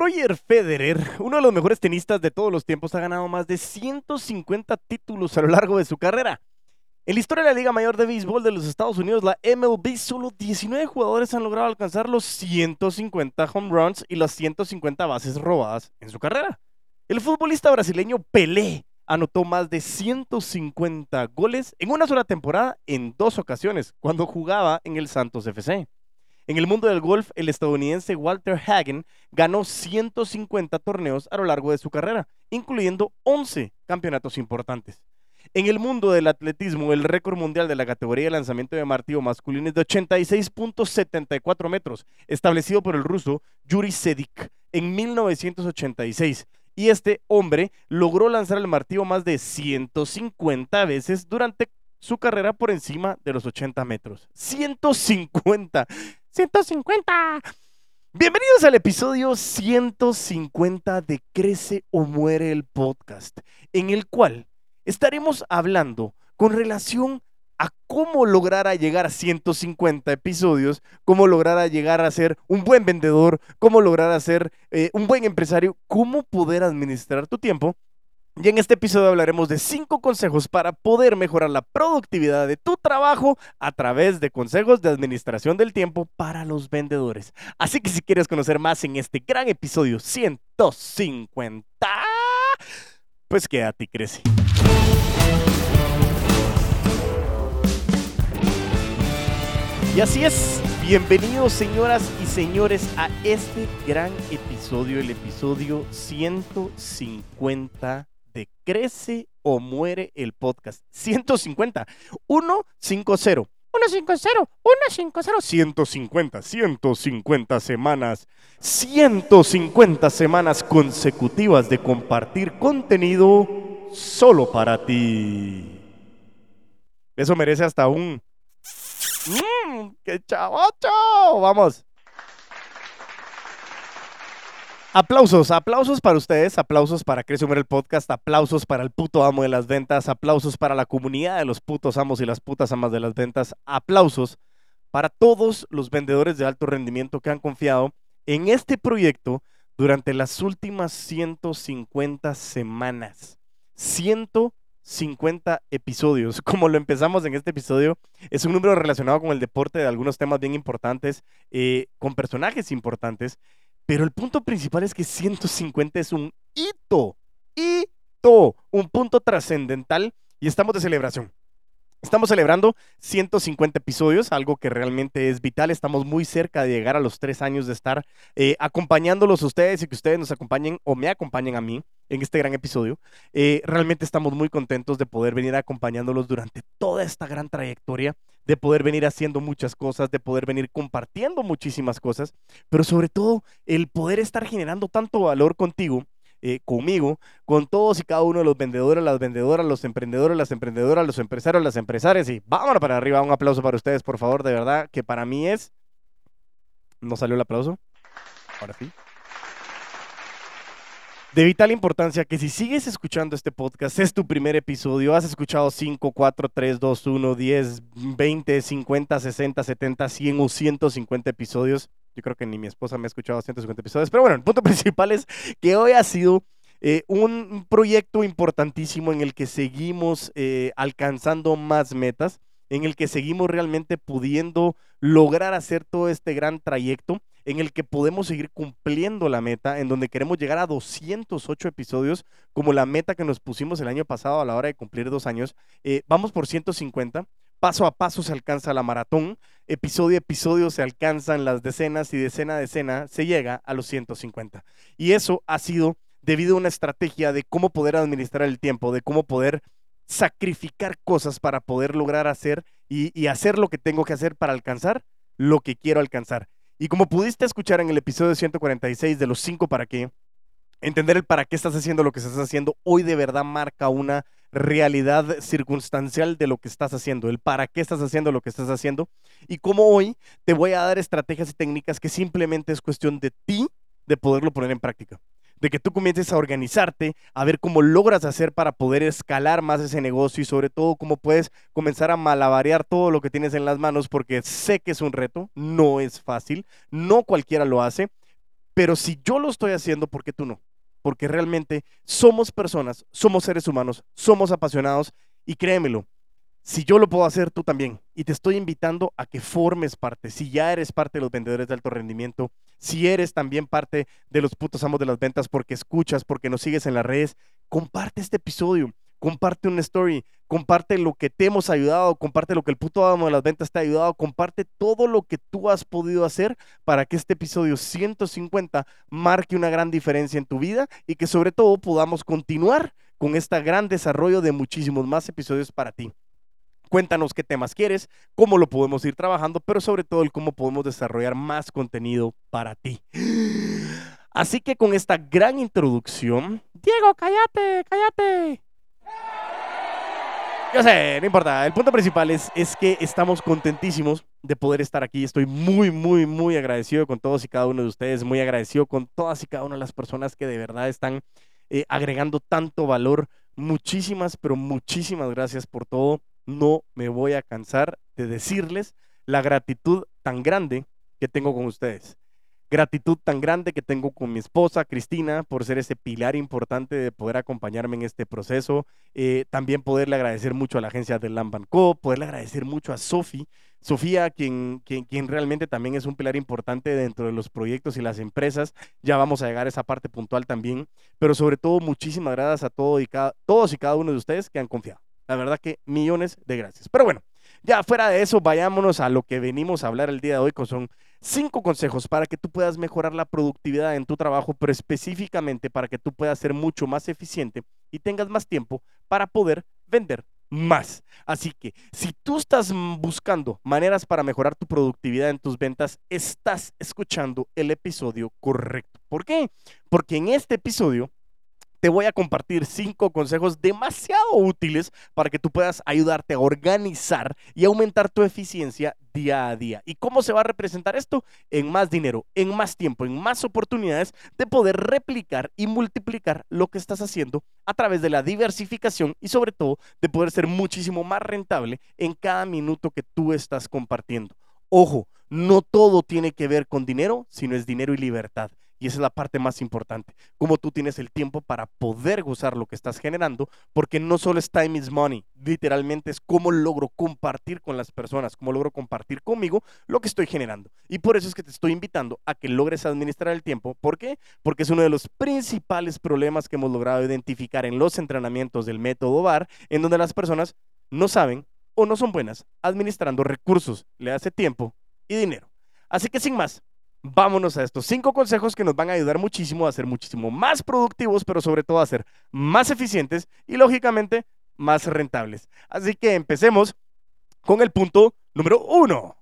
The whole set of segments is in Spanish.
Roger Federer, uno de los mejores tenistas de todos los tiempos, ha ganado más de 150 títulos a lo largo de su carrera. En la historia de la Liga Mayor de Béisbol de los Estados Unidos, la MLB, solo 19 jugadores han logrado alcanzar los 150 home runs y las 150 bases robadas en su carrera. El futbolista brasileño Pelé anotó más de 150 goles en una sola temporada en dos ocasiones, cuando jugaba en el Santos FC. En el mundo del golf, el estadounidense Walter Hagen ganó 150 torneos a lo largo de su carrera, incluyendo 11 campeonatos importantes. En el mundo del atletismo, el récord mundial de la categoría de lanzamiento de martillo masculino es de 86.74 metros, establecido por el ruso Yuri Sedik en 1986. Y este hombre logró lanzar el martillo más de 150 veces durante su carrera por encima de los 80 metros. 150. 150. Bienvenidos al episodio 150 de Crece o Muere el podcast, en el cual estaremos hablando con relación a cómo lograr a llegar a 150 episodios, cómo lograr a llegar a ser un buen vendedor, cómo lograr a ser eh, un buen empresario, cómo poder administrar tu tiempo y en este episodio hablaremos de cinco consejos para poder mejorar la productividad de tu trabajo a través de consejos de administración del tiempo para los vendedores. Así que si quieres conocer más en este gran episodio 150, pues quédate y crece. Y así es, bienvenidos señoras y señores a este gran episodio, el episodio 150 de Crece o Muere el podcast. 150. 150. 150, 150, 150, 150 semanas, 150 semanas consecutivas de compartir contenido solo para ti. Eso merece hasta un... ¡Mmm! ¡Qué chavocho! Vamos. Aplausos, aplausos para ustedes, aplausos para Crece el Podcast, aplausos para el puto amo de las ventas, aplausos para la comunidad de los putos amos y las putas amas de las ventas, aplausos para todos los vendedores de alto rendimiento que han confiado en este proyecto durante las últimas 150 semanas. 150 episodios. Como lo empezamos en este episodio, es un número relacionado con el deporte de algunos temas bien importantes, eh, con personajes importantes pero el punto principal es que 150 es un hito, hito, un punto trascendental y estamos de celebración. Estamos celebrando 150 episodios, algo que realmente es vital. Estamos muy cerca de llegar a los tres años de estar eh, acompañándolos a ustedes y que ustedes nos acompañen o me acompañen a mí en este gran episodio. Eh, realmente estamos muy contentos de poder venir acompañándolos durante toda esta gran trayectoria, de poder venir haciendo muchas cosas, de poder venir compartiendo muchísimas cosas, pero sobre todo el poder estar generando tanto valor contigo. Eh, conmigo, con todos y cada uno de los vendedores, las vendedoras, los emprendedores, las emprendedoras, los empresarios, las empresarias. Y vámonos para arriba. Un aplauso para ustedes, por favor, de verdad, que para mí es. ¿No salió el aplauso? Ahora sí de vital importancia que si sigues escuchando este podcast, es tu primer episodio, has escuchado 5, 4, 3, 2, 1, 10, 20, 50, 60, 70, 100 o 150 episodios. Yo creo que ni mi esposa me ha escuchado 150 episodios, pero bueno, el punto principal es que hoy ha sido eh, un proyecto importantísimo en el que seguimos eh, alcanzando más metas, en el que seguimos realmente pudiendo lograr hacer todo este gran trayecto en el que podemos seguir cumpliendo la meta, en donde queremos llegar a 208 episodios, como la meta que nos pusimos el año pasado a la hora de cumplir dos años. Eh, vamos por 150. Paso a paso se alcanza la maratón, episodio a episodio se alcanzan las decenas y decena a decena se llega a los 150. Y eso ha sido debido a una estrategia de cómo poder administrar el tiempo, de cómo poder sacrificar cosas para poder lograr hacer y, hacer lo que tengo que hacer para alcanzar lo que quiero alcanzar. Y como pudiste escuchar en el episodio 146 de los 5 para qué, entender el para qué estás haciendo lo que estás haciendo hoy de verdad marca una realidad circunstancial de lo que estás haciendo, el para qué estás haciendo lo que estás haciendo y cómo hoy te voy a dar estrategias y técnicas que simplemente es cuestión de ti de poderlo poner en práctica de que tú comiences a organizarte, a ver cómo logras hacer para poder escalar más ese negocio y sobre todo cómo puedes comenzar a malabarear todo lo que tienes en las manos, porque sé que es un reto, no es fácil, no cualquiera lo hace, Pero si yo lo estoy haciendo, ¿por qué tú no? Porque realmente somos personas, somos seres humanos, somos apasionados y créemelo, si yo lo puedo hacer, tú también. Y te estoy invitando a que formes parte. Si ya eres parte de los vendedores de alto rendimiento, si eres también parte de los putos amos de las ventas porque escuchas, porque nos sigues en las redes, comparte este episodio, comparte una story, comparte lo que te hemos ayudado, comparte lo que el puto amo de las ventas te ha ayudado, comparte todo lo que tú has podido hacer para que este episodio 150 marque una gran diferencia en tu vida y que sobre todo podamos continuar con este gran desarrollo de muchísimos más episodios para ti. Cuéntanos qué temas quieres, cómo lo podemos ir trabajando, pero sobre todo el cómo podemos desarrollar más contenido para ti. Así que con esta gran introducción, Diego, cállate, cállate. Yo sé, no importa. El punto principal es, es que estamos contentísimos de poder estar aquí. Estoy muy, muy, muy agradecido con todos y cada uno de ustedes. Muy agradecido con todas y cada una de las personas que de verdad están eh, agregando tanto valor. Muchísimas, pero muchísimas gracias por todo no me voy a cansar de decirles la gratitud tan grande que tengo con ustedes. Gratitud tan grande que tengo con mi esposa, Cristina, por ser ese pilar importante de poder acompañarme en este proceso. Eh, también poderle agradecer mucho a la agencia de Lamban Co., poderle agradecer mucho a Sofi, Sofía, quien, quien, quien, realmente también es un pilar importante dentro de los proyectos y las empresas. Ya vamos a llegar a esa parte puntual también. Pero sobre todo, muchísimas gracias a y cada, todos y cada uno de ustedes que han confiado. La verdad que millones de gracias. Pero bueno, ya fuera de eso, vayámonos a lo que venimos a hablar el día de hoy, que son cinco consejos para que tú puedas mejorar la productividad en tu trabajo, pero específicamente para que tú puedas ser mucho más eficiente y tengas más tiempo para poder vender más. Así que si tú estás buscando maneras para mejorar tu productividad en tus ventas, estás escuchando el episodio correcto. ¿Por qué? Porque en este episodio te voy a compartir cinco consejos demasiado útiles para que tú puedas ayudarte a organizar y aumentar tu eficiencia día a día. ¿Y cómo se va a representar esto? En más dinero, en más tiempo, en más oportunidades de poder replicar y multiplicar lo que estás haciendo a través de la diversificación y sobre todo de poder ser muchísimo más rentable en cada minuto que tú estás compartiendo. Ojo, no todo tiene que ver con dinero, sino es dinero y libertad. Y esa es la parte más importante, cómo tú tienes el tiempo para poder gozar lo que estás generando, porque no solo es time is money, literalmente es cómo logro compartir con las personas, cómo logro compartir conmigo lo que estoy generando. Y por eso es que te estoy invitando a que logres administrar el tiempo. ¿Por qué? Porque es uno de los principales problemas que hemos logrado identificar en los entrenamientos del método VAR, en donde las personas no saben o no son buenas administrando recursos, le hace tiempo y dinero. Así que sin más, vámonos a estos cinco consejos que nos van a ayudar muchísimo a ser muchísimo más productivos, pero sobre todo a ser más eficientes y lógicamente más rentables. Así que empecemos con el punto número uno.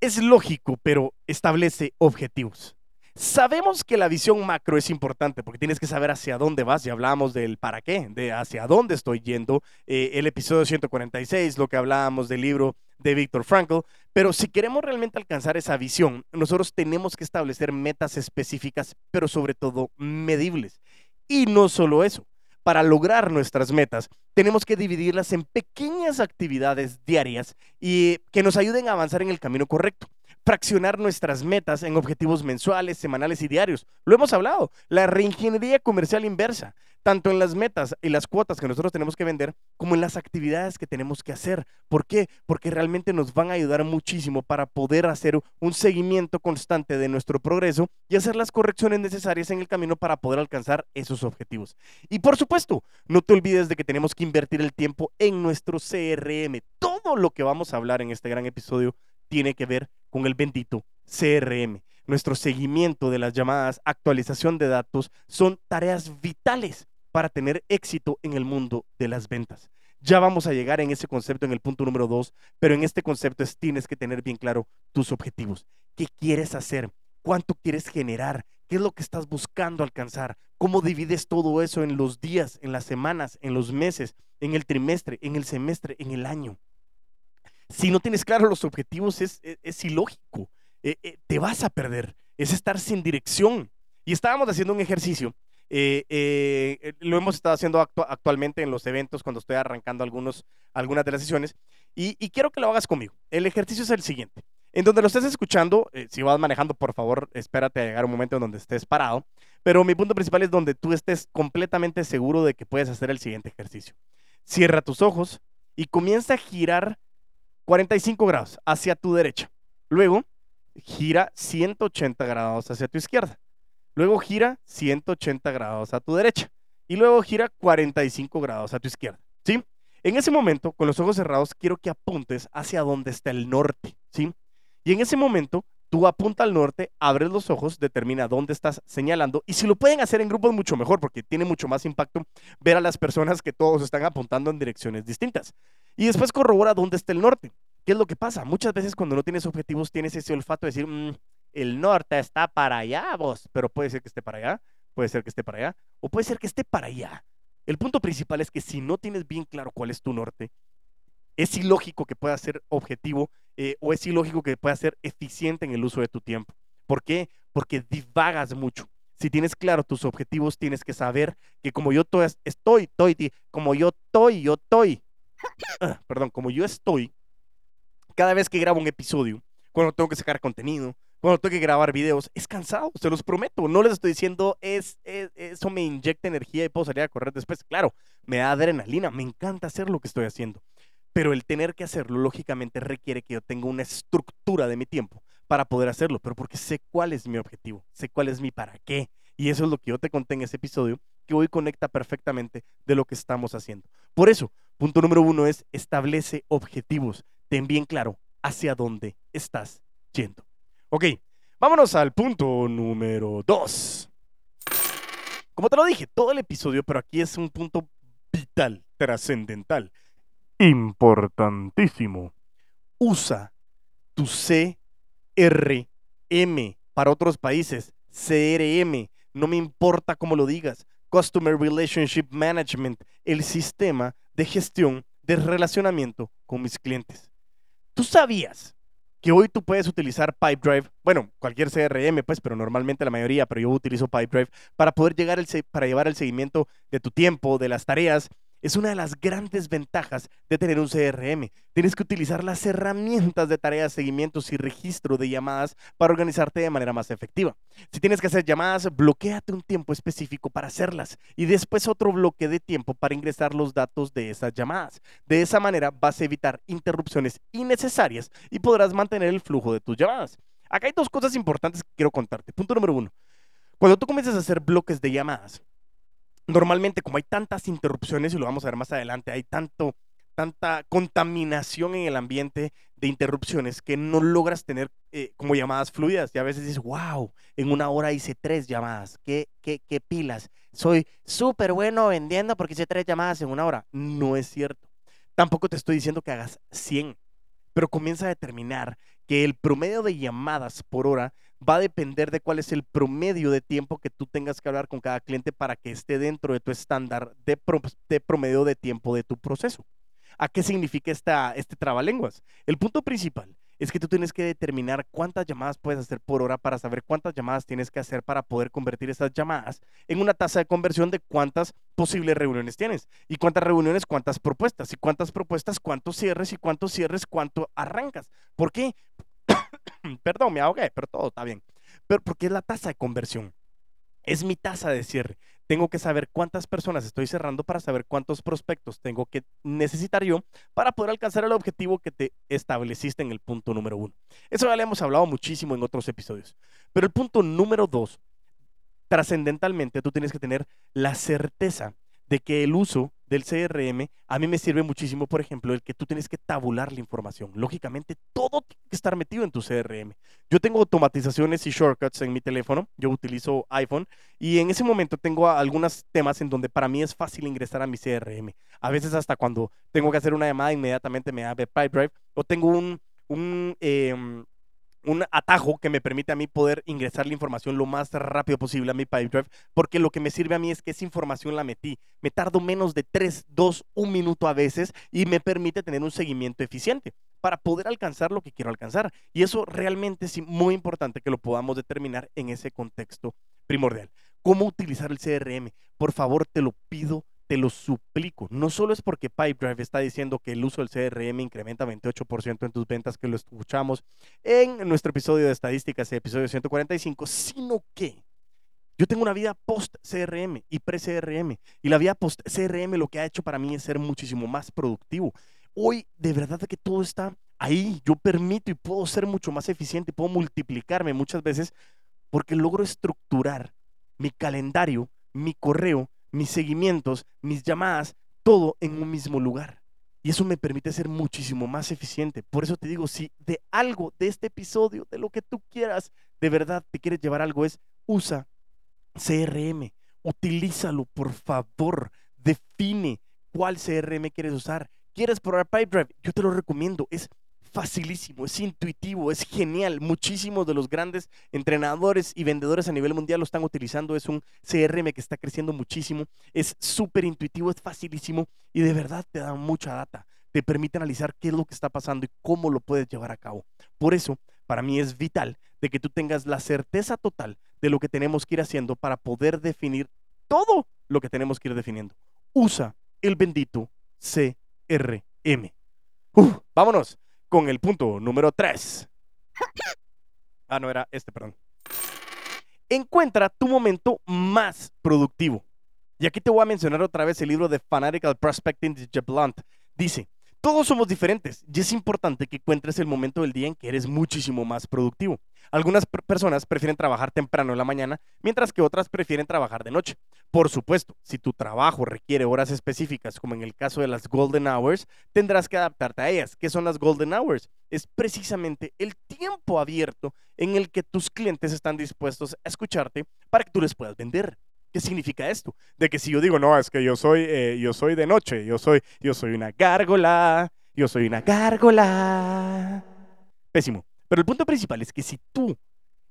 Es lógico, pero establece objetivos. Sabemos que la visión macro es importante porque tienes que saber hacia dónde vas. Ya hablábamos del para qué, de hacia dónde estoy yendo. Eh, el episodio 146, lo que hablábamos del libro de Víctor Frankl. Pero si queremos realmente alcanzar esa visión, nosotros tenemos que establecer metas específicas, pero sobre todo medibles. Y no solo eso. Para lograr nuestras metas, tenemos que dividirlas en pequeñas actividades diarias y que nos ayuden a avanzar en el camino correcto fraccionar nuestras metas en objetivos mensuales, semanales y diarios. Lo hemos hablado, la reingeniería comercial inversa, tanto en las metas y las cuotas que nosotros tenemos que vender, como en las actividades que tenemos que hacer. ¿Por qué? Porque realmente nos van a ayudar muchísimo para poder hacer un seguimiento constante de nuestro progreso y hacer las correcciones necesarias en el camino para poder alcanzar esos objetivos. Y por supuesto, no te olvides de que tenemos que invertir el tiempo en nuestro CRM. Todo lo que vamos a hablar en este gran episodio tiene que ver con el bendito CRM. Nuestro seguimiento de las llamadas actualización de datos son tareas vitales para tener éxito en el mundo de las ventas. Ya vamos a llegar en ese concepto en el punto número dos, pero en este concepto es, tienes que tener bien claro tus objetivos. ¿Qué quieres hacer? ¿Cuánto quieres generar? ¿Qué es lo que estás buscando alcanzar? ¿Cómo divides todo eso en los días, en las semanas, en los meses, en el trimestre, en el semestre, en el año? Si no tienes claro los objetivos, es, e, ilógico. Eh, eh, te vas a perder. Es estar sin dirección. Y estábamos haciendo un ejercicio. Eh, lo hemos estado haciendo actualmente en los eventos cuando estoy arrancando algunos, algunas de las sesiones. Y, quiero que lo hagas conmigo. El ejercicio es el siguiente. En donde lo estés escuchando, eh, si vas manejando, por favor, espérate a llegar un momento en donde estés parado. Pero mi punto principal es donde tú estés completamente seguro de que puedes hacer el siguiente ejercicio. Cierra tus ojos y comienza a girar 45 grados hacia tu derecha. Luego, gira 180 grados hacia tu izquierda. Luego gira 180 grados a tu derecha. Y luego gira 45 grados a tu izquierda. ¿Sí? En ese momento, con los ojos cerrados, quiero que apuntes hacia donde está el norte. ¿Sí? Y en ese momento, tú apunta al norte, abres los ojos, determina dónde estás señalando. Y si lo pueden hacer en grupos, mucho mejor, porque tiene mucho más impacto ver a las personas que todos están apuntando en direcciones distintas. Y después corrobora dónde está el norte. ¿Qué es lo que pasa? Muchas veces cuando no tienes objetivos tienes ese olfato de decir, mm, el norte está para allá, vos, pero puede ser que esté para allá, puede ser que esté para allá, o puede ser que esté para allá. El punto principal es que si no tienes bien claro cuál es tu norte, es ilógico que pueda ser objetivo eh, o es ilógico que pueda ser eficiente en el uso de tu tiempo. ¿Por qué? Porque divagas mucho. Si tienes claro tus objetivos, tienes que saber que como yo estoy, estoy, como yo estoy, yo estoy, perdón, como yo estoy, cada vez que grabo un episodio, cuando tengo que sacar contenido, cuando tengo que grabar videos, es cansado, se los prometo. No les estoy diciendo, es, eso me inyecta energía y puedo salir a correr después. Claro, me da adrenalina, me encanta hacer lo que estoy haciendo. Pero el tener que hacerlo, lógicamente, requiere que yo tenga una estructura de mi tiempo para poder hacerlo, pero porque sé cuál es mi objetivo, sé cuál es mi para qué. Y eso es lo que yo te conté en ese episodio, que hoy conecta perfectamente de lo que estamos haciendo. Por eso, punto número uno es establece objetivos. Ten bien claro hacia dónde estás yendo. Ok, vámonos al punto número dos. Como te lo dije, todo el episodio, pero aquí es un punto vital, trascendental, importantísimo. Usa tu CRM para otros países, CRM, no me importa cómo lo digas, Customer Relationship Management, el sistema de gestión de relacionamiento con mis clientes. ¿Tú sabías que hoy tú puedes utilizar Pipedrive? Bueno, cualquier CRM, pues, pero normalmente la mayoría, pero yo utilizo Pipedrive para poder llegar para llevar el seguimiento de tu tiempo, de las tareas es una de las grandes ventajas de tener un CRM. Tienes que utilizar las herramientas de tareas, seguimientos y registro de llamadas para organizarte de manera más efectiva. Si tienes que hacer llamadas, bloqueate un tiempo específico para hacerlas y después otro bloque de tiempo para ingresar los datos de esas llamadas. De esa manera vas a evitar interrupciones innecesarias y podrás mantener el flujo de tus llamadas. Acá hay dos cosas importantes que quiero contarte. Punto número uno. Cuando tú comienzas a hacer bloques de llamadas, normalmente como hay tantas interrupciones, y lo vamos a ver más adelante, hay tanto, tanta contaminación en el ambiente de interrupciones que no logras tener eh, como llamadas fluidas. Y a veces dices, wow, en una hora hice tres llamadas, qué, qué, qué pilas. Soy súper bueno vendiendo porque hice tres llamadas en una hora. No es cierto. Tampoco te estoy diciendo que hagas 100, pero comienza a determinar que el promedio de llamadas por hora va a depender de cuál es el promedio de tiempo que tú tengas que hablar con cada cliente para que esté dentro de tu estándar de, promedio de tiempo de tu proceso. ¿A qué significa esta, este trabalenguas? El punto principal es que tú tienes que determinar cuántas llamadas puedes hacer por hora para saber cuántas llamadas tienes que hacer para poder convertir esas llamadas en una tasa de conversión de cuántas posibles reuniones tienes. Y cuántas reuniones, cuántas propuestas. Y cuántas propuestas, cuántos cierres. Y cuántos cierres, cuánto arrancas. ¿Por qué? Perdón, me ahogué, pero todo está bien. Pero porque es la tasa de conversión. Es mi tasa de cierre. Tengo que saber cuántas personas estoy cerrando para saber cuántos prospectos tengo que necesitar yo para poder alcanzar el objetivo que te estableciste en el punto número uno. Eso ya le hemos hablado muchísimo en otros episodios. Pero el punto número dos, trascendentalmente, tú tienes que tener la certeza de que el uso del CRM a mí me sirve muchísimo, por ejemplo, el que tú tienes que tabular la información. Lógicamente, todo tiene que estar metido en tu CRM. Yo tengo automatizaciones y shortcuts en mi teléfono, yo utilizo iPhone y en ese momento tengo algunos temas en donde para mí es fácil ingresar a mi CRM. A veces hasta cuando tengo que hacer una llamada, inmediatamente me abre Pipedrive o tengo un, un em, un atajo que me permite a mí poder ingresar la información lo más rápido posible a mi Pipedrive, porque lo que me sirve a mí es que esa información la metí. Me tardo menos de 3, 2, 1 minuto a veces y me permite tener un seguimiento eficiente para poder alcanzar lo que quiero alcanzar. Y eso realmente es muy importante que lo podamos determinar en ese contexto primordial. ¿Cómo utilizar el CRM? Por favor, te lo pido te lo suplico. No solo es porque Pipedrive está diciendo que el uso del CRM incrementa 28% en tus ventas, que lo escuchamos en nuestro episodio de estadísticas, episodio 145, sino que yo tengo una vida post-CRM y pre-CRM. Y la vida post-CRM lo que ha hecho para mí es ser muchísimo más productivo. Hoy, de verdad que todo está ahí. Yo permito y puedo ser mucho más eficiente, puedo multiplicarme muchas veces porque logro estructurar mi calendario, mi correo, mis seguimientos, mis llamadas, todo en un mismo lugar. Y eso me permite ser muchísimo más eficiente. Por eso te digo, si de algo, de este episodio, de lo que tú quieras, de verdad te quieres llevar algo, es usa CRM. Utilízalo, por favor. Define cuál CRM quieres usar. ¿Quieres probar Pipedrive? Yo te lo recomiendo. Es facilísimo, es intuitivo, es genial. Muchísimos de los grandes entrenadores y vendedores a nivel mundial lo están utilizando. Es un CRM que está creciendo muchísimo. Es súper intuitivo, es facilísimo y de verdad te da mucha data. Te permite analizar qué es lo que está pasando y cómo lo puedes llevar a cabo. Por eso, para mí es vital de que tú tengas la certeza total de lo que tenemos que ir haciendo para poder definir todo lo que tenemos que ir definiendo. Usa el bendito CRM. vámonos con el punto número 3. Ah, no, era este, perdón. Encuentra tu momento más productivo. Y aquí te voy a mencionar otra vez el libro de Fanatical Prospecting de Jeff Blunt. Dice, todos somos diferentes y es importante que encuentres el momento del día en que eres muchísimo más productivo. Algunas personas prefieren trabajar temprano en la mañana, mientras que otras prefieren trabajar de noche. Por supuesto, si tu trabajo requiere horas específicas, como en el caso de las Golden Hours, tendrás que adaptarte a ellas. ¿Qué son las Golden Hours? Es precisamente el tiempo abierto en el que tus clientes están dispuestos a escucharte para que tú les puedas vender. ¿Qué significa esto? De que si yo digo, no, es que yo soy, eh, yo soy de noche, yo soy, yo soy una gárgola, yo soy una gárgola. Pésimo. Pero el punto principal es que si tú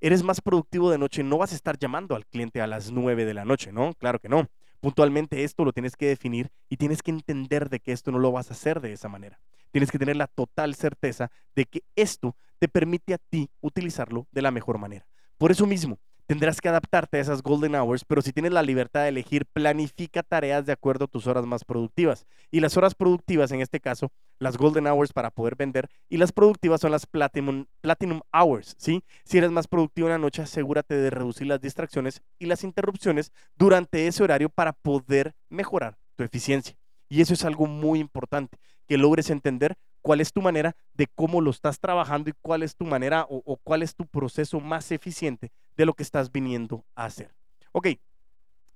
eres más productivo de noche, no vas a estar llamando al cliente a las 9 de la noche, ¿no? Claro que no. Puntualmente esto lo tienes que definir y tienes que entender de que esto no lo vas a hacer de esa manera. Tienes que tener la total certeza de que esto te permite a ti utilizarlo de la mejor manera. Por eso mismo, tendrás que adaptarte a esas golden hours, pero si tienes la libertad de elegir, planifica tareas de acuerdo a tus horas más productivas. Y las horas productivas, en este caso, las golden hours para poder vender, y las productivas son las platinum, platinum hours, ¿sí? Si eres más productivo en la noche, asegúrate de reducir las distracciones y las interrupciones durante ese horario para poder mejorar tu eficiencia. Y eso es algo muy importante, que logres entender cuál es tu manera de cómo lo estás trabajando y cuál es tu manera o, cuál es tu proceso más eficiente de lo que estás viniendo a hacer. Ok,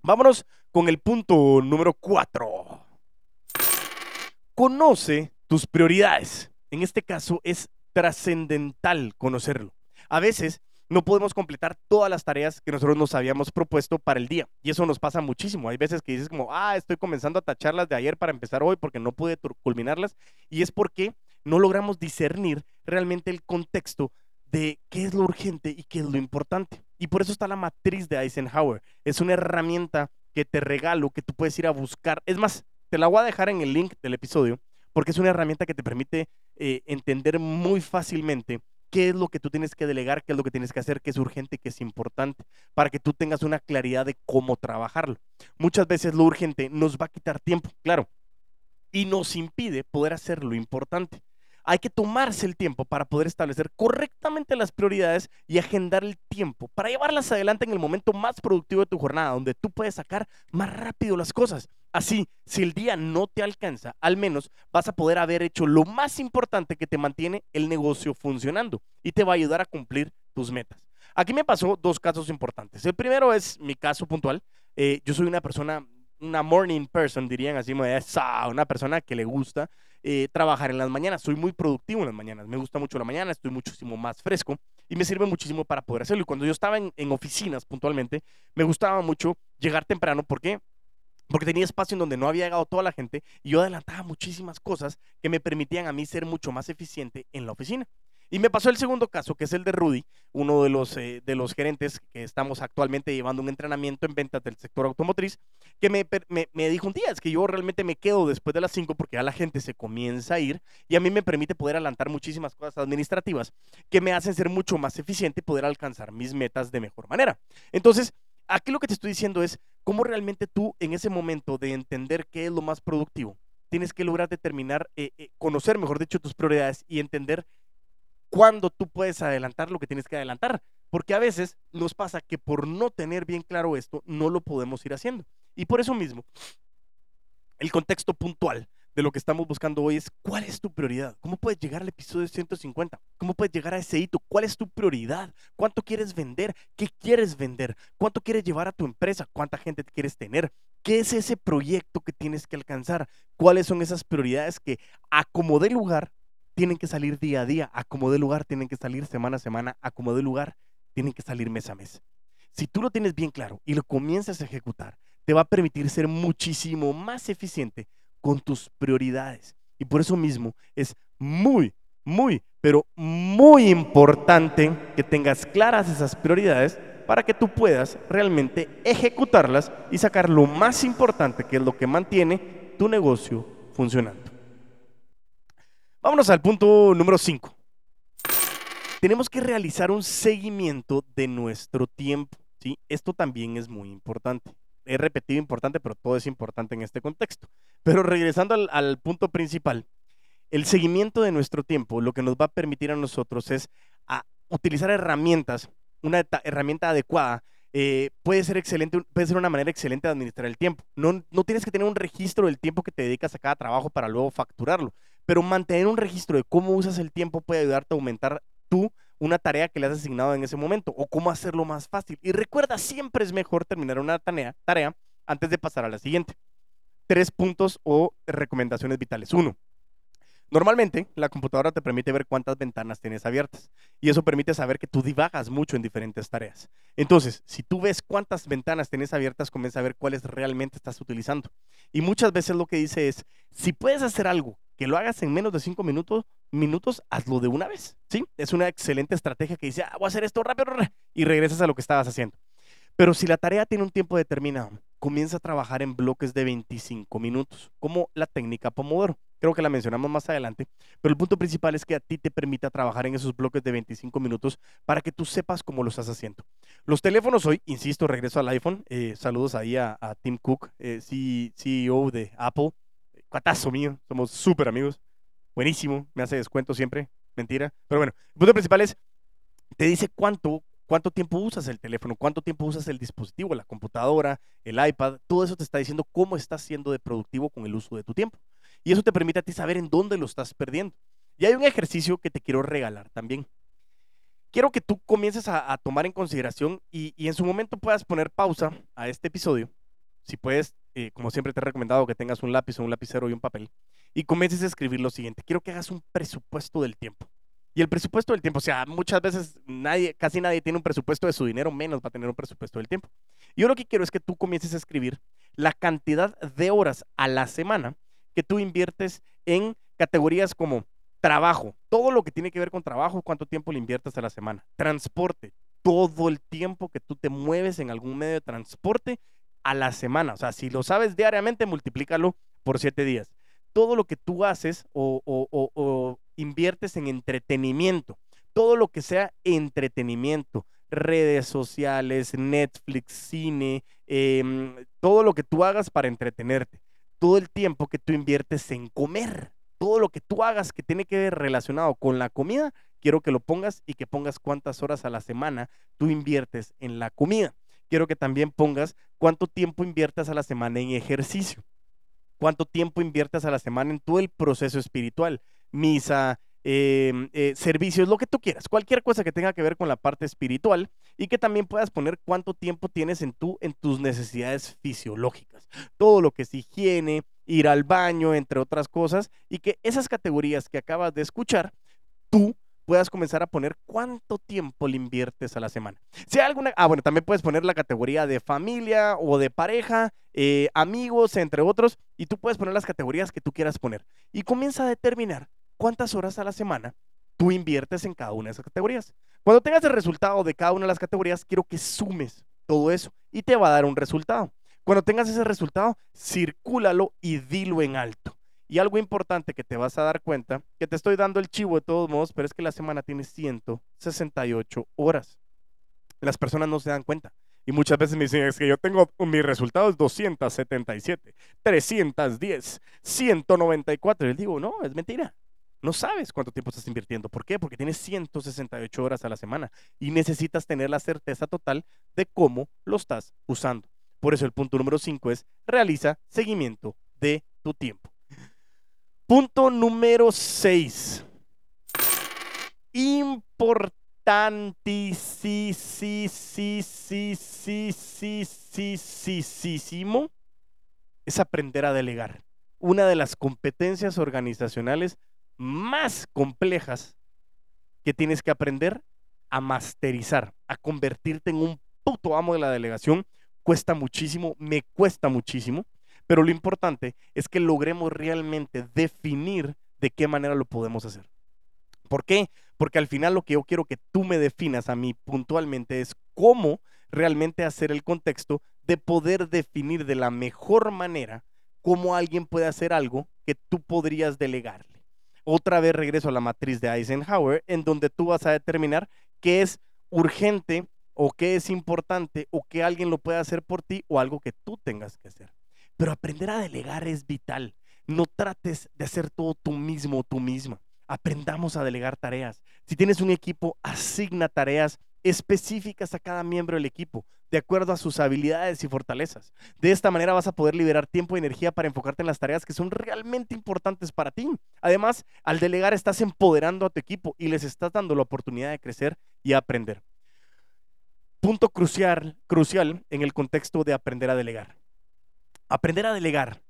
vámonos con el punto número cuatro. Conoce tus prioridades. En este caso es trascendental conocerlo. A veces no podemos completar todas las tareas que nosotros nos habíamos propuesto para el día. Y eso nos pasa muchísimo. Hay veces que dices como, ah, estoy comenzando a tacharlas de ayer para empezar hoy porque no pude culminarlas. Y es porque no logramos discernir realmente el contexto de qué es lo urgente y qué es lo importante. Y por eso está la matriz de Eisenhower. Es una herramienta que te regalo, que tú puedes ir a buscar. Es más, te la voy a dejar en el link del episodio, porque es una herramienta que te permite eh, entender muy fácilmente qué es lo que tú tienes que delegar, qué es lo que tienes que hacer, qué es urgente, qué es importante, para que tú tengas una claridad de cómo trabajarlo. Muchas veces lo urgente nos va a quitar tiempo, claro, y nos impide poder hacer lo importante. Hay que tomarse el tiempo para poder establecer correctamente las prioridades y agendar el tiempo para llevarlas adelante en el momento más productivo de tu jornada, donde tú puedes sacar más rápido las cosas. Así, si el día no te alcanza, al menos vas a poder haber hecho lo más importante que te mantiene el negocio funcionando y te va a ayudar a cumplir tus metas. Aquí me pasó dos casos importantes. El primero es mi caso puntual. Eh, yo soy una persona, una morning person, dirían así, una persona que le gusta eh, trabajar en las mañanas. Soy muy productivo en las mañanas. Me gusta mucho la mañana, estoy muchísimo más fresco y me sirve muchísimo para poder hacerlo. Y cuando yo estaba en, en oficinas puntualmente, me gustaba mucho llegar temprano. ¿Por qué? porque tenía espacio en donde no había llegado toda la gente y yo adelantaba muchísimas cosas que me permitían a mí ser mucho más eficiente en la oficina. Y me pasó el segundo caso, que es el de Rudy, uno de los, eh, de los gerentes que estamos actualmente llevando un entrenamiento en ventas del sector automotriz, que me, me, dijo un día, es que yo realmente me quedo después de las 5 porque ya la gente se comienza a ir y a mí me permite poder adelantar muchísimas cosas administrativas que me hacen ser mucho más eficiente y poder alcanzar mis metas de mejor manera. Entonces, aquí lo que te estoy diciendo es, cómo realmente tú en ese momento de entender qué es lo más productivo, tienes que lograr determinar, eh, eh, conocer, mejor dicho, tus prioridades y entender cuándo tú puedes adelantar lo que tienes que adelantar. Porque a veces nos pasa que por no tener bien claro esto, no lo podemos ir haciendo. Y por eso mismo, el contexto puntual de lo que estamos buscando hoy es cuál es tu prioridad, cómo puedes llegar al episodio 150, cómo puedes llegar a ese hito, cuál es tu prioridad, cuánto quieres vender, qué quieres vender, cuánto quieres llevar a tu empresa, cuánta gente quieres tener, qué es ese proyecto que tienes que alcanzar, cuáles son esas prioridades que a como de lugar tienen que salir día a día, a como de lugar tienen que salir semana a semana, a como de lugar tienen que salir mes a mes. Si tú lo tienes bien claro y lo comienzas a ejecutar, te va a permitir ser muchísimo más eficiente con tus prioridades. Y por eso mismo es muy, muy, pero muy importante que tengas claras esas prioridades para que tú puedas realmente ejecutarlas y sacar lo más importante, que es lo que mantiene tu negocio funcionando. Vámonos al punto número 5. Tenemos que realizar un seguimiento de nuestro tiempo. ¿sí? Esto también es muy importante he repetido importante, pero todo es importante en este contexto. Pero regresando al, punto principal, el seguimiento de nuestro tiempo lo que nos va a permitir a nosotros es utilizar herramientas, una herramienta adecuada. Eh, puede ser excelente, puede ser una manera excelente de administrar el tiempo. No, no tienes que tener un registro del tiempo que te dedicas a cada trabajo para luego facturarlo, pero mantener un registro de cómo usas el tiempo puede ayudarte a aumentar tú una tarea que le has asignado en ese momento o cómo hacerlo más fácil. Y recuerda, siempre es mejor terminar una tarea, antes de pasar a la siguiente. Tres puntos o recomendaciones vitales. Uno, Normalmente, la computadora te permite ver cuántas ventanas tienes abiertas y eso permite saber que tú divagas mucho en diferentes tareas. Entonces, si tú ves cuántas ventanas tienes abiertas, comienza a ver cuáles realmente estás utilizando. Y muchas veces lo que dice es, si puedes hacer algo que lo hagas en menos de cinco minutos, minutos, hazlo de una vez. ¿sí? Es una excelente estrategia que dice, ah, voy a hacer esto rápido y regresas a lo que estabas haciendo. Pero si la tarea tiene un tiempo determinado, comienza a trabajar en bloques de 25 minutos, como la técnica Pomodoro. Creo que la mencionamos más adelante, pero el punto principal es que a ti te permita trabajar en esos bloques de 25 minutos para que tú sepas cómo lo estás haciendo. Los teléfonos hoy, insisto, regreso al iPhone. Eh, saludos ahí a, Tim Cook, eh, CEO de Apple cuatazo mío, somos súper amigos, buenísimo, me hace descuento siempre, mentira. Pero bueno, el punto principal es, te dice cuánto, cuánto tiempo usas el teléfono, cuánto tiempo usas el dispositivo, la computadora, el iPad, todo eso te está diciendo cómo estás siendo de productivo con el uso de tu tiempo. Y eso te permite a ti saber en dónde lo estás perdiendo. Y hay un ejercicio que te quiero regalar también. Quiero que tú comiences a, tomar en consideración y, y en su momento puedas poner pausa a este episodio. Si puedes eh, como siempre te he recomendado que tengas un lápiz o un lapicero y un papel, y comiences a escribir lo siguiente. Quiero que hagas un presupuesto del tiempo. Y el presupuesto del tiempo, o sea, muchas veces nadie, casi nadie tiene un presupuesto de su dinero, menos va a tener un presupuesto del tiempo. Yo lo que quiero es que tú comiences a escribir la cantidad de horas a la semana que tú inviertes en categorías como trabajo, todo lo que tiene que ver con trabajo, cuánto tiempo le inviertes a la semana, transporte, todo el tiempo que tú te mueves en algún medio de transporte a la semana. O sea, si lo sabes diariamente, multiplícalo por siete días. Todo lo que tú haces o, inviertes en entretenimiento, todo lo que sea entretenimiento, redes sociales, Netflix, cine, em, todo lo que tú hagas para entretenerte, todo el tiempo que tú inviertes en comer, todo lo que tú hagas que tiene que ver relacionado con la comida, quiero que lo pongas y que pongas cuántas horas a la semana tú inviertes en la comida quiero que también pongas cuánto tiempo inviertas a la semana en ejercicio, cuánto tiempo inviertas a la semana en todo el proceso espiritual, misa, em, eh, servicios, lo que tú quieras, cualquier cosa que tenga que ver con la parte espiritual y que también puedas poner cuánto tiempo tienes en, tu, en tus necesidades fisiológicas, todo lo que es higiene, ir al baño, entre otras cosas, y que esas categorías que acabas de escuchar, tú puedas comenzar a poner cuánto tiempo le inviertes a la semana. Si hay alguna, ah, bueno, también puedes poner la categoría de familia o de pareja, eh, amigos, entre otros, y tú puedes poner las categorías que tú quieras poner. Y comienza a determinar cuántas horas a la semana tú inviertes en cada una de esas categorías. Cuando tengas el resultado de cada una de las categorías, quiero que sumes todo eso y te va a dar un resultado. Cuando tengas ese resultado, circúlalo y dilo en alto. Y algo importante que te vas a dar cuenta, que te estoy dando el chivo de todos modos, pero es que la semana tiene 168 horas. Las personas no se dan cuenta. Y muchas veces me dicen, es que yo tengo mis resultados 277, 310, 194. Y les digo, no, es mentira. No sabes cuánto tiempo estás invirtiendo. ¿Por qué? Porque tienes 168 horas a la semana y necesitas tener la certeza total de cómo lo estás usando. Por eso el punto número 5 es realiza seguimiento de tu tiempo. Punto número 6. Importantísimo es aprender a delegar. Una de las competencias organizacionales más complejas que tienes que aprender a masterizar, a convertirte en un puto amo de la delegación. Cuesta muchísimo, me cuesta muchísimo, pero lo importante es que logremos realmente definir de qué manera lo podemos hacer. ¿Por qué? Porque al final lo que yo quiero que tú me definas a mí puntualmente es cómo realmente hacer el contexto de poder definir de la mejor manera cómo alguien puede hacer algo que tú podrías delegarle otra vez regreso a la matriz de Eisenhower, en donde tú vas a determinar qué es urgente o qué es importante o que alguien lo pueda hacer por ti o algo que tú tengas que hacer. Pero aprender a delegar es vital. No trates de hacer todo tú mismo o tú misma. Aprendamos a delegar tareas. Si tienes un equipo, asigna tareas específicas a cada miembro del equipo, de acuerdo a sus habilidades y fortalezas. De esta manera vas a poder liberar tiempo y energía para enfocarte en las tareas que son realmente importantes para ti. Además, al delegar estás empoderando a tu equipo y les estás dando la oportunidad de crecer y aprender. Punto crucial, crucial en el contexto de aprender a delegar. Aprender a delegar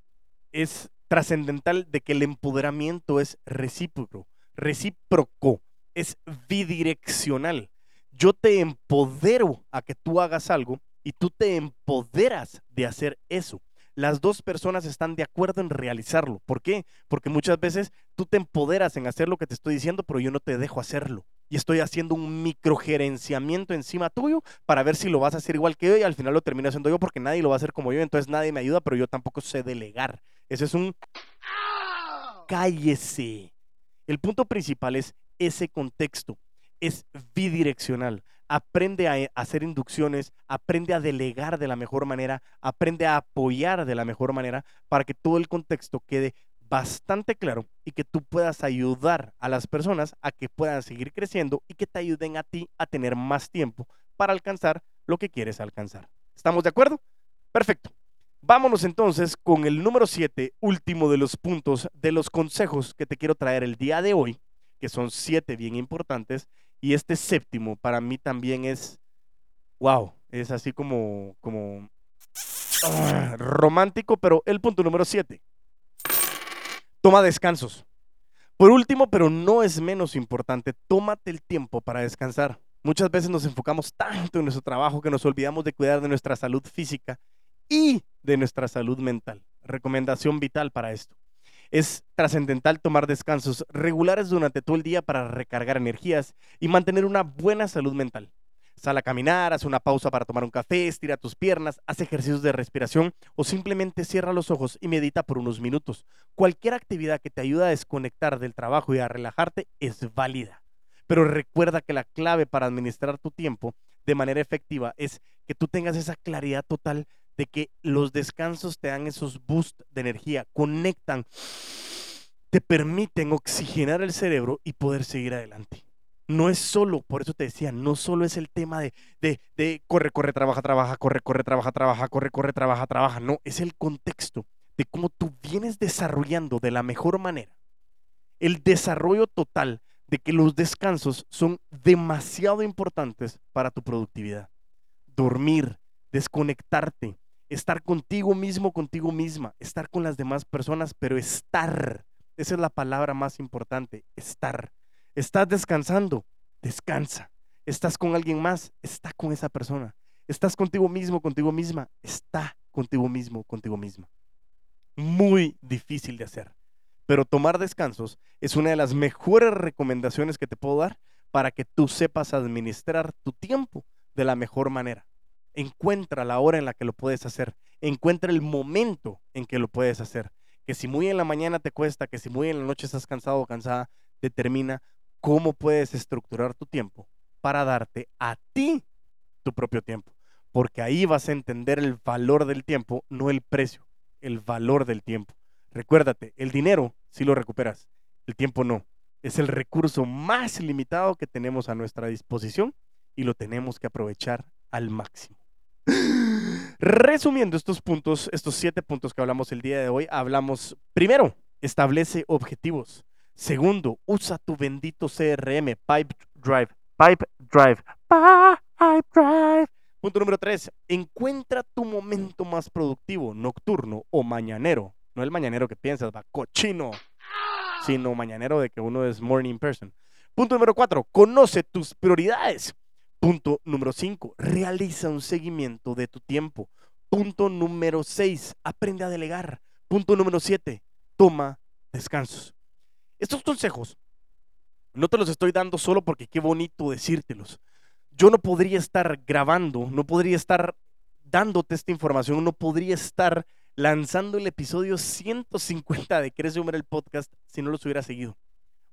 es trascendental de que el empoderamiento es recíproco, recíproco, es bidireccional yo te empodero a que tú hagas algo y tú te empoderas de hacer eso. Las dos personas están de acuerdo en realizarlo. ¿Por qué? Porque muchas veces tú te empoderas en hacer lo que te estoy diciendo, pero yo no te dejo hacerlo. Y estoy haciendo un microgerenciamiento encima tuyo para ver si lo vas a hacer igual que yo y al final lo termino haciendo yo porque nadie lo va a hacer como yo, entonces nadie me ayuda, pero yo tampoco sé delegar. Ese es un... Cállese. El punto principal es ese contexto es bidireccional. Aprende a hacer inducciones, aprende a delegar de la mejor manera, aprende a apoyar de la mejor manera para que todo el contexto quede bastante claro y que tú puedas ayudar a las personas a que puedan seguir creciendo y que te ayuden a ti a tener más tiempo para alcanzar lo que quieres alcanzar. ¿Estamos de acuerdo? Perfecto. Vámonos entonces con el número 7, último de los puntos de los consejos que te quiero traer el día de hoy, que son siete bien importantes y este séptimo para mí también es, wow, es así como, como ah, romántico, pero el punto número siete. Toma descansos. Por último, pero no es menos importante, tómate el tiempo para descansar. Muchas veces nos enfocamos tanto en nuestro trabajo que nos olvidamos de cuidar de nuestra salud física y de nuestra salud mental. Recomendación vital para esto. Es trascendental tomar descansos regulares durante todo el día para recargar energías y mantener una buena salud mental. Sal a caminar, haz una pausa para tomar un café, estira tus piernas, haz ejercicios de respiración o simplemente cierra los ojos y medita por unos minutos. Cualquier actividad que te ayude a desconectar del trabajo y a relajarte es válida. Pero recuerda que la clave para administrar tu tiempo de manera efectiva es que tú tengas esa claridad total de que los descansos te dan esos boosts de energía, conectan, te permiten oxigenar el cerebro y poder seguir adelante. No es solo, por eso te decía, no solo es el tema de, de, de corre, corre, trabaja, trabaja, corre, corre, trabaja, trabaja, corre, corre, trabaja, trabaja. No, es el contexto de cómo tú vienes desarrollando de la mejor manera el desarrollo total de que los descansos son demasiado importantes para tu productividad. Dormir, desconectarte, estar contigo mismo, contigo misma, estar con las demás personas, pero estar. Esa es la palabra más importante, estar. Estás descansando, descansa. Estás con alguien más, está con esa persona. Estás contigo mismo, contigo misma, está contigo mismo, contigo misma. Muy difícil de hacer. Pero tomar descansos es una de las mejores recomendaciones que te puedo dar para que tú sepas administrar tu tiempo de la mejor manera. Encuentra la hora en la que lo puedes hacer. Encuentra el momento en que lo puedes hacer. Que si muy en la mañana te cuesta, que si muy en la noche estás cansado o cansada, determina cómo puedes estructurar tu tiempo para darte a ti tu propio tiempo. porque ahí vas a entender el valor del tiempo, no el precio, el valor del tiempo. Recuérdate, el dinero sí lo recuperas, el tiempo no. Es el recurso más limitado que tenemos a nuestra disposición y lo tenemos que aprovechar al máximo. Resumiendo estos puntos, estos siete puntos que hablamos el día de hoy, hablamos primero, establece objetivos. Segundo, usa tu bendito CRM, Pipe Drive. Pipe Drive. Pipe Drive. Punto número tres, encuentra tu momento más productivo, nocturno o mañanero. No el mañanero que piensas, va cochino, sino mañanero de que uno es morning person. Punto número cuatro, conoce tus prioridades. Punto número 5, realiza un seguimiento de tu tiempo. Punto número 6, aprende a delegar. Punto número 7, toma descansos. Estos consejos no te los estoy dando solo porque qué bonito decírtelos. Yo no podría estar grabando, no podría estar dándote esta información, no podría estar lanzando el episodio 150 de Crece Humor el podcast si no los hubiera seguido.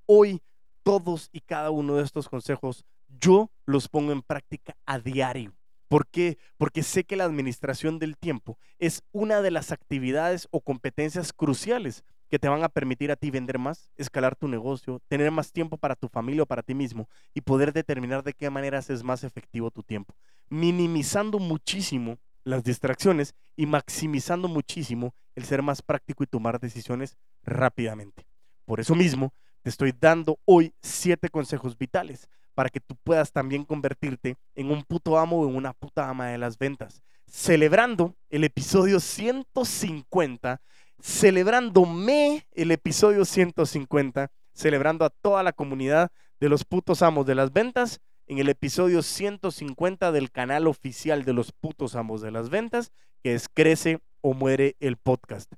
Hoy todos y cada uno de estos consejos yo los pongo en práctica a diario. ¿Por qué? Porque sé que la administración del tiempo es una de las actividades o competencias cruciales que te van a permitir a ti vender más, escalar tu negocio, tener más tiempo para tu familia o para ti mismo y poder determinar de qué manera haces más efectivo tu tiempo, minimizando muchísimo las distracciones y maximizando muchísimo el ser más práctico y tomar decisiones rápidamente. Por eso mismo, te estoy dando hoy siete consejos vitales para que tú puedas también convertirte en un puto amo o en una puta ama de las ventas. Celebrando el episodio 150, celebrándome el episodio 150, celebrando a toda la comunidad de los putos amos de las ventas en el episodio 150 del canal oficial de los putos amos de las ventas, que es Crece o Muere el podcast.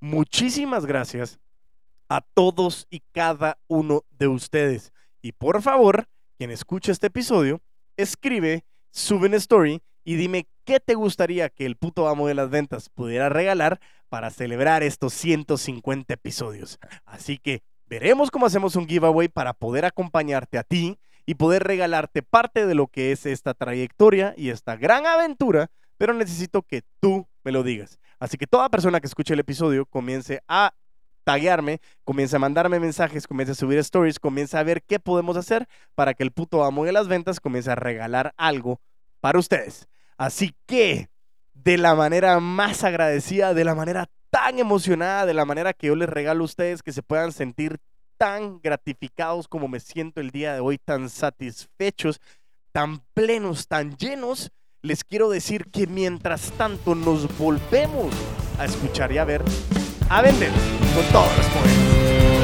Muchísimas gracias a todos y cada uno de ustedes. Y por favor, quien escuche este episodio, escribe, sube una story y dime qué te gustaría que el puto amo de las ventas pudiera regalar para celebrar estos 150 episodios. Así que veremos cómo hacemos un giveaway para poder acompañarte a ti y poder regalarte parte de lo que es esta trayectoria y esta gran aventura, pero necesito que tú me lo digas. Así que toda persona que escuche el episodio comience a taguearme, comienza a mandarme mensajes, comienza a subir stories, comienza a ver qué podemos hacer para que el puto amo de las ventas comience a regalar algo para ustedes. Así que, de la manera más agradecida, de la manera tan emocionada, de la manera que yo les regalo a ustedes que se puedan sentir tan gratificados como me siento el día de hoy, tan satisfechos, tan plenos, tan llenos, les quiero decir que mientras tanto nos volvemos a escuchar y a ver a vender con todos los poderes.